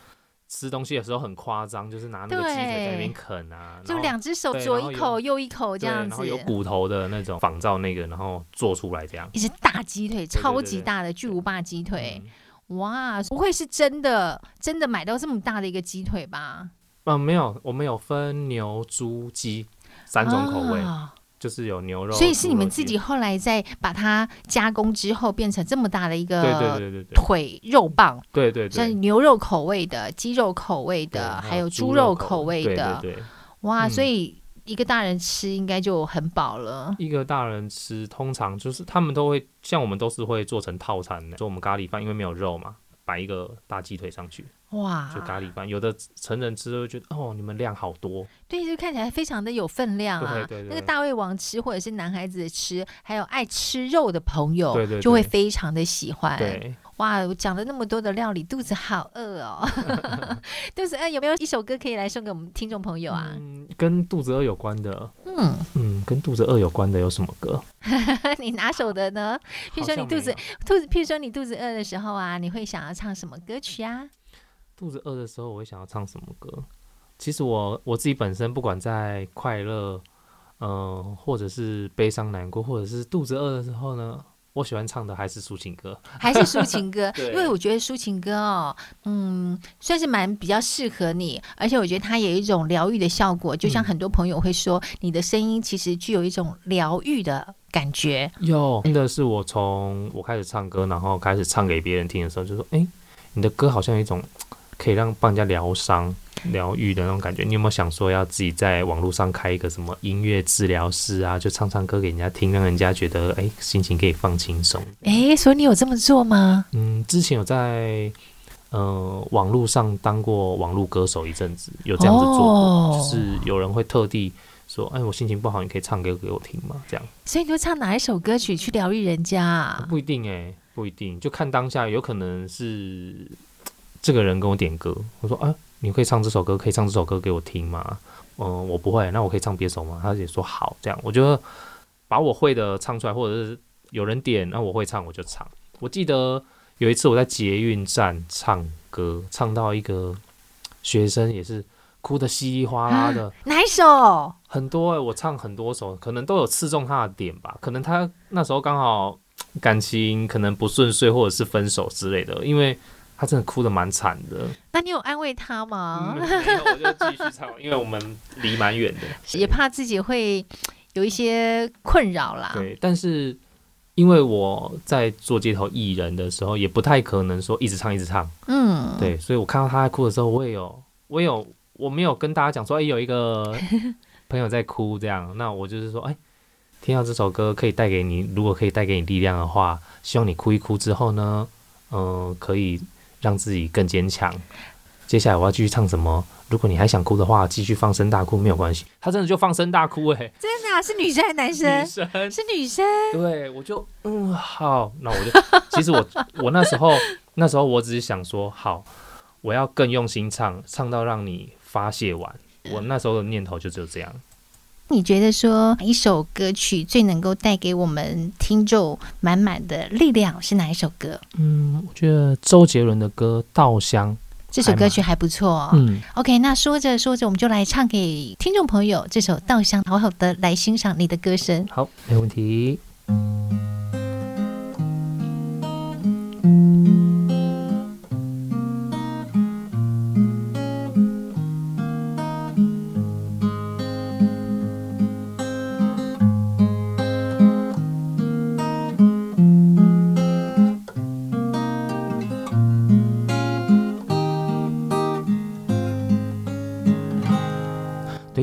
吃东西的时候很夸张，就是拿那个鸡腿在那边啃啊，就两只手左一口右一口这样子，然后有骨头的那种仿造那个，然后做出来这样。一只大鸡腿，超级大的巨无霸鸡腿，哇，不会是真的真的买到这么大的一个鸡腿吧？嗯，没有，我们有分牛、猪、鸡。三种口味，哦，就是有牛肉，所以是你们自己后来在把它加工之后，变成这么大的一个腿肉棒，对对对，像牛肉口味的、鸡肉口味的，还有猪肉口味的，对对对，哇，所以一个大人吃应该就很饱了。一个大人吃，通常就是他们都会像我们都是会做成套餐的，做我们咖喱饭，因为没有肉嘛，摆一个大鸡腿上去。哇，就咖喱饭，有的成人吃都会觉得哦，你们量好多，对，就看起来非常的有分量啊。对对对，那个大胃王吃，或者是男孩子吃，还有爱吃肉的朋友，对对对，就会非常的喜欢。对，哇，我讲了那么多的料理，肚子好饿哦，肚子饿，有没有一首歌可以来送给我们听众朋友啊？嗯，跟肚子饿有关的，嗯嗯，跟肚子饿有关的有什么歌？你拿手的呢？譬如说你肚子肚子，譬如说你肚子饿的时候啊，你会想要唱什么歌曲啊？肚子饿的时候，我会想要唱什么歌？其实我我自己本身，不管在快乐，嗯、呃，或者是悲伤难过，或者是肚子饿的时候呢，我喜欢唱的还是抒情歌，还是抒情歌，因为我觉得抒情歌哦，嗯，算是蛮比较适合你，而且我觉得它有一种疗愈的效果，就像很多朋友会说，嗯、你的声音其实具有一种疗愈的感觉。有，真的是我从我开始唱歌，然后开始唱给别人听的时候，就说，哎，你的歌好像有一种可以让帮人家疗伤。疗愈的那种感觉，你有没有想说要自己在网络上开一个什么音乐治疗室啊？就唱唱歌给人家听，让人家觉得哎、欸，心情可以放轻松。哎、欸，所以你有这么做吗？嗯，之前有在呃网络上当过网络歌手一阵子，有这样子做过，哦、就是有人会特地说，哎、欸，我心情不好，你可以唱歌给我听吗？这样。所以你会唱哪一首歌曲去疗愈人家啊？不一定哎、欸，不一定，就看当下，有可能是 这个人跟我点歌，我说啊。你可以唱这首歌，可以唱这首歌给我听吗？嗯，我不会，那我可以唱别首吗？他也说好，这样我觉得把我会的唱出来，或者是有人点，那我会唱我就唱。我记得有一次我在捷运站唱歌，唱到一个学生也是哭得稀里哗啦的。哪一首？很多、欸，我唱很多首，可能都有刺中他的点吧。可能他那时候刚好感情可能不顺遂，或者是分手之类的，因为。他真的哭的蛮惨的，那你有安慰他吗？嗯、没有，我就继续唱，因为我们离蛮远的，也怕自己会有一些困扰啦。对，但是因为我在做街头艺人的时候，也不太可能说一直唱一直唱。嗯，对，所以我看到他在哭的时候，我也有，我也有，我没有跟大家讲说，哎，有一个 朋友在哭这样。那我就是说，哎，听到这首歌可以带给你，如果可以带给你力量的话，希望你哭一哭之后呢，嗯、呃，可以。让自己更坚强。接下来我要继续唱什么？如果你还想哭的话，继续放声大哭没有关系。他真的就放声大哭哎、欸，真的、啊、是女生还是男生？女生是女生。对，我就嗯好，那我就 其实我我那时候那时候我只是想说好，我要更用心唱，唱到让你发泄完。我那时候的念头就只有这样。你觉得说一首歌曲最能够带给我们听众满满的力量是哪一首歌？嗯，我觉得周杰伦的歌《稻香》这首歌曲还不错哦。嗯，OK，那说着说着，我们就来唱给听众朋友这首《稻香》，好好的来欣赏你的歌声。好，没问题。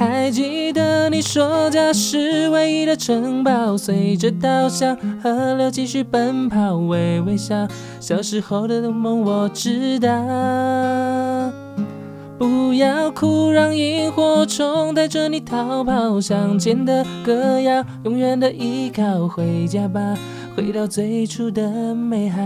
还记得你说家是唯一的城堡，随着稻香河流继续奔跑，微微笑。小时候的梦我知道，不要哭，让萤火虫带着你逃跑，乡间的歌谣，永远的依靠，回家吧，回到最初的美好。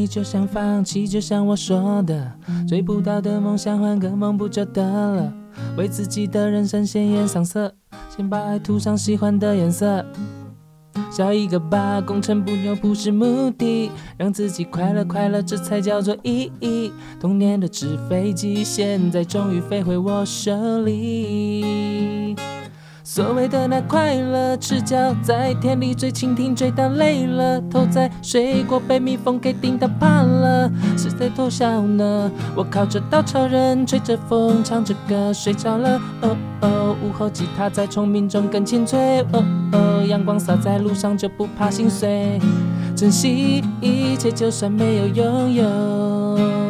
么容易就想放弃，就像我说的，追不到的梦想换个梦不就得了？为自己的人生鲜艳上色，先把爱涂上喜欢的颜色。笑一个吧，功成不牛不是目的，让自己快乐快乐，这才叫做意义。童年的纸飞机，现在终于飞回我手里。所谓的那快乐，赤脚在田里追蜻蜓，追到累了，头在水果被蜜蜂给叮到怕了，谁在偷笑呢？我靠着稻草人，吹着风，唱着歌睡着了。哦哦，午后吉他在虫鸣中更清脆。哦哦，阳光洒在路上就不怕心碎，珍惜一切，就算没有拥有。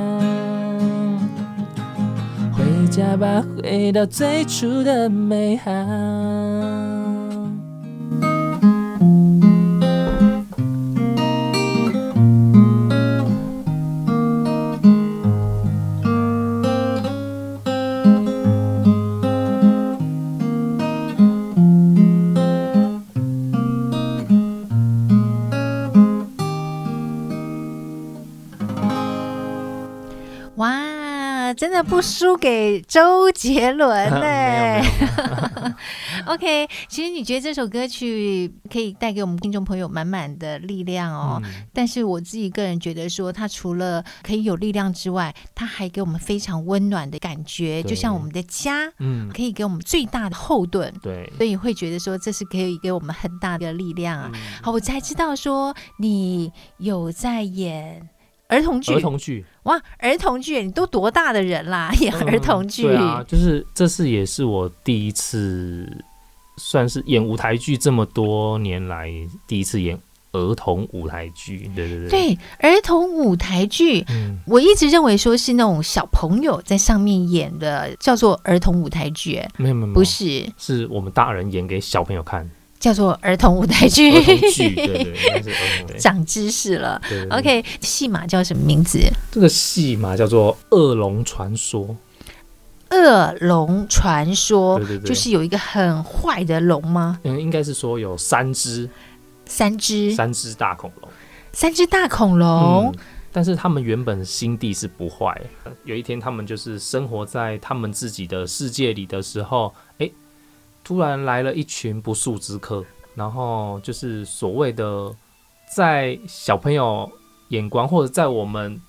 回家吧，回到最初的美好。真的不输给周杰伦 呢、欸。OK，其实你觉得这首歌曲可以带给我们听众朋友满满的力量哦。嗯、但是我自己个人觉得说，它除了可以有力量之外，它还给我们非常温暖的感觉，就像我们的家，嗯，可以给我们最大的后盾。对，所以会觉得说这是可以给我们很大的力量啊。嗯、好，我才知道说你有在演。儿童剧，儿童剧，哇！儿童剧，你都多大的人啦？演儿童剧，对啊，就是这次也是我第一次，算是演舞台剧这么多年来第一次演儿童舞台剧。对对对，对儿童舞台剧，嗯，我一直认为说是那种小朋友在上面演的，叫做儿童舞台剧。没有没有，不是，是我们大人演给小朋友看。叫做儿童舞台剧，长知识了。对对对 OK，戏码叫什么名字？这个戏码叫做《恶龙传说》。恶龙传说，对对对，就是有一个很坏的龙吗？嗯，应该是说有三只，三只，三只大恐龙，三只大恐龙。嗯，但是他们原本心地是不坏。有一天，他们就是生活在他们自己的世界里的时候，哎。突然来了一群不速之客，然后就是所谓的在小朋友眼光或者在我们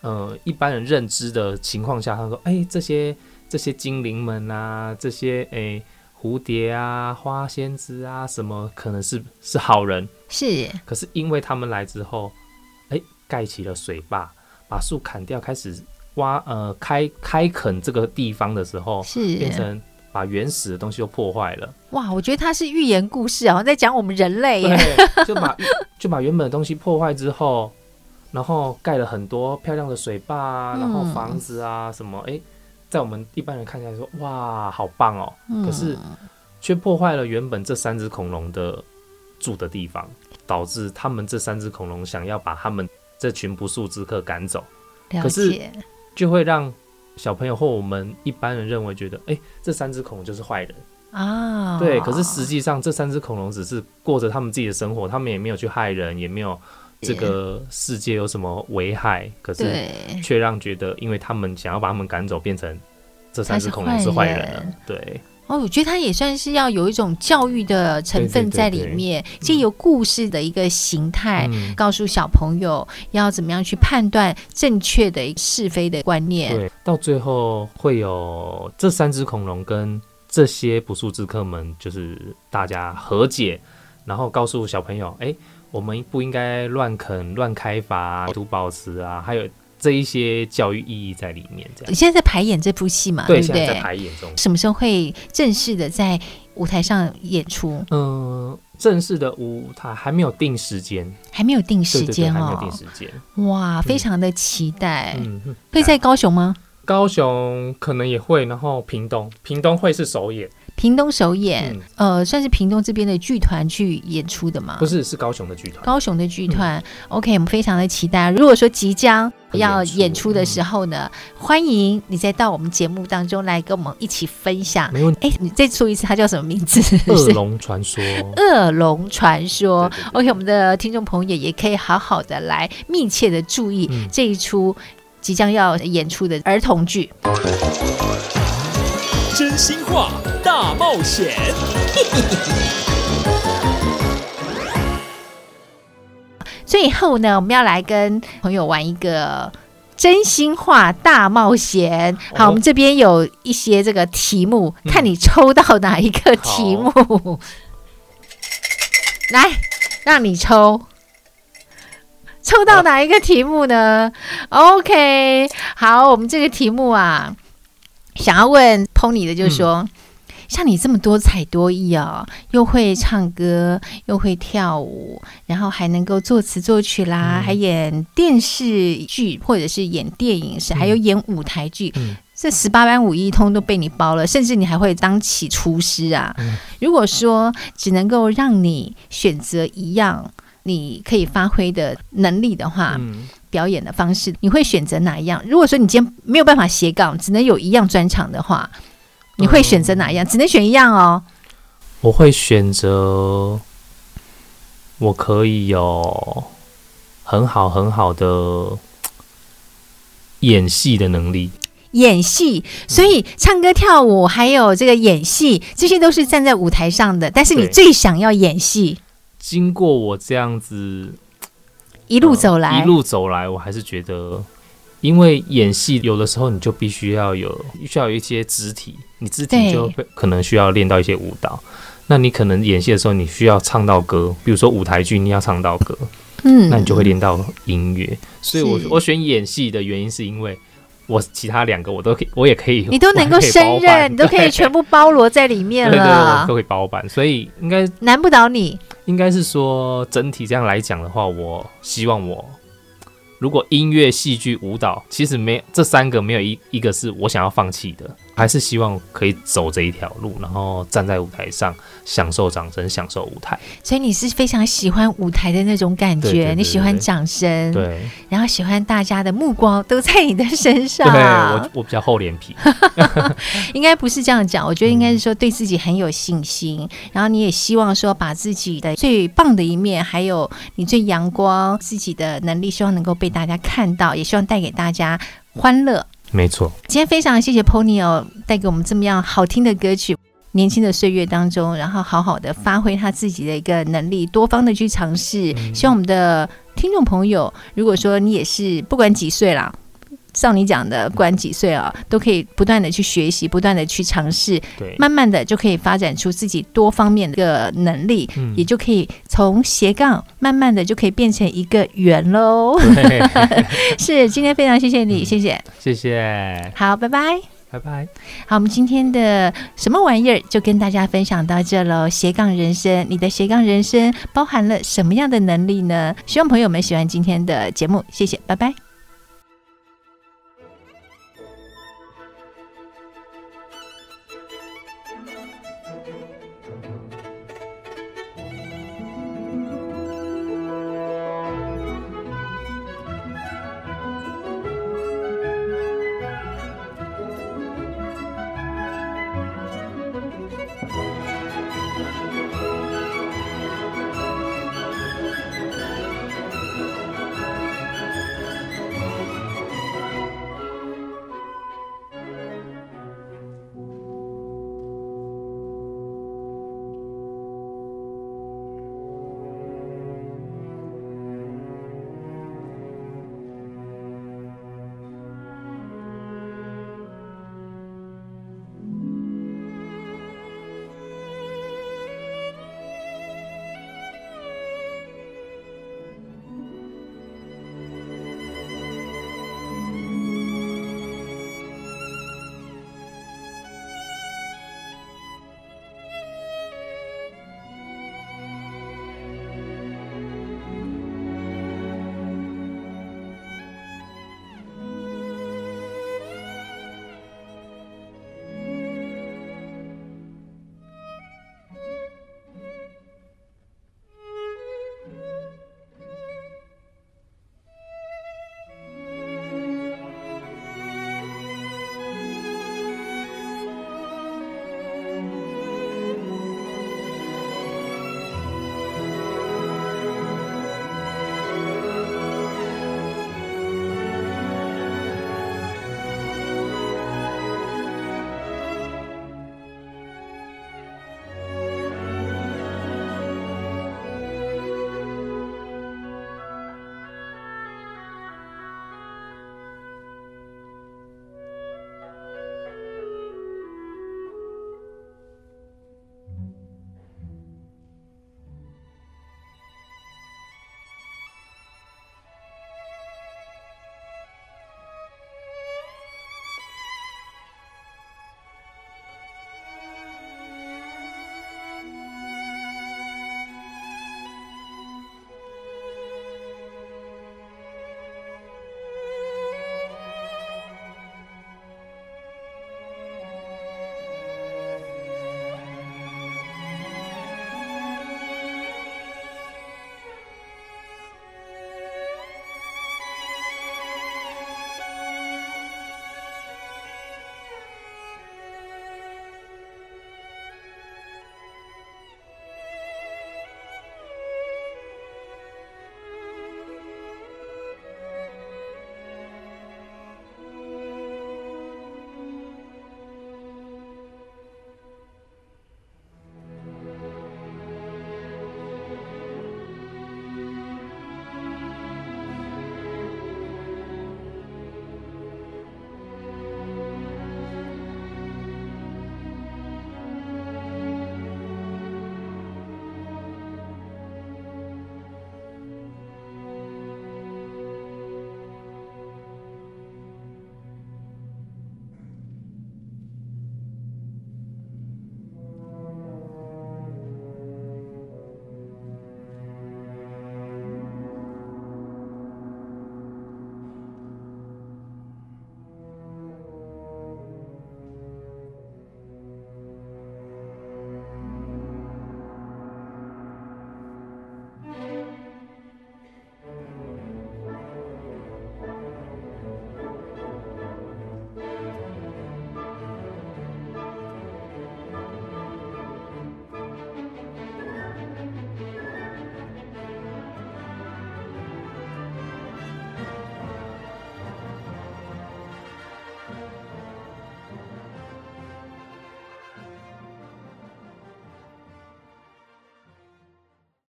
呃一般人认知的情况下，他说：“哎、欸，这些这些精灵们啊，这些哎、欸、蝴蝶啊、花仙子啊，什么可能是是好人？是。可是因为他们来之后，哎、欸，盖起了水坝，把树砍掉，开始挖呃开开垦这个地方的时候，是变成。把原始的东西都破坏了。哇，我觉得它是寓言故事好像，在讲我们人类。对，就把 就把原本的东西破坏之后，然后盖了很多漂亮的水坝啊，然后房子啊什么，哎、欸，在我们一般人看起来说，哇，好棒哦。可是却破坏了原本这三只恐龙的住的地方，导致他们这三只恐龙想要把他们这群不速之客赶走。可是就会让。小朋友或我们一般人认为觉得，哎、欸，这三只恐龙就是坏人啊。对，可是实际上这三只恐龙只是过着他们自己的生活，他们也没有去害人，也没有这个世界有什么危害。可是却让觉得，因为他们想要把他们赶走，变成这三只恐龙是坏人了。对。哦，我觉得它也算是要有一种教育的成分在里面，借由故事的一个形态，嗯、告诉小朋友要怎么样去判断正确的是非的观念。对，到最后会有这三只恐龙跟这些不速之客们，就是大家和解，然后告诉小朋友，哎，我们不应该乱啃、乱开发、土宝石啊，还有。这一些教育意义在里面，这样。你现在在排演这部戏嘛？对，对对？现在在排演中。什么时候会正式的在舞台上演出？嗯、呃，正式的舞台还没有定时间，还没有定时间哦，还没有定时间。哇，非常的期待。嗯，会在高雄吗？高雄可能也会，然后屏东，屏东会是首演。屏东首演，嗯呃，算是屏东这边的剧团去演出的吗？不是，是高雄的剧团。高雄的剧团、嗯、，OK，我们非常的期待。如果说即将要演出的时候呢，嗯、欢迎你再到我们节目当中来跟我们一起分享。没问题。哎，你再说一次，它叫什么名字？恶龙传说。恶龙传说。对对对 OK，我们的听众朋友也可以好好的来密切的注意这一出即将要演出的儿童剧。真心话大冒险。最后呢，我们要来跟朋友玩一个真心话大冒险。好，我们这边有一些这个题目，嗯、看你抽到哪一个题目。来，让你抽，抽到哪一个题目呢？OK，好，我们这个题目啊，想要问 Pony 的就是说。嗯像你这么多才多艺哦，又会唱歌，又会跳舞，然后还能够作词作曲啦，嗯、还演电视剧或者是演电影，是、嗯、还有演舞台剧，嗯、这十八般武艺通都被你包了，甚至你还会当起厨师啊！嗯、如果说只能够让你选择一样你可以发挥的能力的话，嗯、表演的方式，你会选择哪一样？如果说你今天没有办法斜杠，只能有一样专场的话。你会选择哪一样？嗯、只能选一样哦。我会选择，我可以有很好很好的演戏的能力。演戏，所以唱歌、跳舞，还有这个演戏，这些都是站在舞台上的。但是你最想要演戏。经过我这样子一路走来，呃，一路走来，我还是觉得。因为演戏有的时候你就必须要有，需要有一些肢体，你肢体就会可能需要练到一些舞蹈。那你可能演戏的时候你需要唱到歌，比如说舞台剧你要唱到歌，嗯，那你就会练到音乐。所以我我选演戏的原因是因为我其他两个我都可以，我也可以，你都能够胜任，你都可以全部包罗在里面了，对对对，都可以包办，所以应该难不倒你。应该是说整体这样来讲的话，我希望我。如果音乐、戏剧、舞蹈，其实没这三个没有一一个是我想要放弃的，还是希望可以走这一条路，然后站在舞台上享受掌声，享受舞台。所以你是非常喜欢舞台的那种感觉，对对对对，你喜欢掌声，对，然后喜欢大家的目光都在你的身上。对，我我比较厚脸皮，应该不是这样讲，我觉得应该是说对自己很有信心，嗯、然后你也希望说把自己的最棒的一面，还有你最阳光自己的能力，希望能够被。大家看到，也希望带给大家欢乐。没错，今天非常谢谢 Pony 哦，带给我们这么样好听的歌曲。年轻的岁月当中，然后好好的发挥他自己的一个能力，多方的去尝试。嗯、希望我们的听众朋友，如果说你也是不管几岁啦。像你讲的，不管几岁啊，都可以不断的去学习，不断的去尝试，对，慢慢的就可以发展出自己多方面的能力，嗯、也就可以从斜杠慢慢的就可以变成一个圆喽。是，今天非常谢谢你，嗯、谢谢，谢谢，好，拜拜，拜拜。好，我们今天的什么玩意儿就跟大家分享到这喽。斜杠人生，你的斜杠人生包含了什么样的能力呢？希望朋友们喜欢今天的节目，谢谢，拜拜。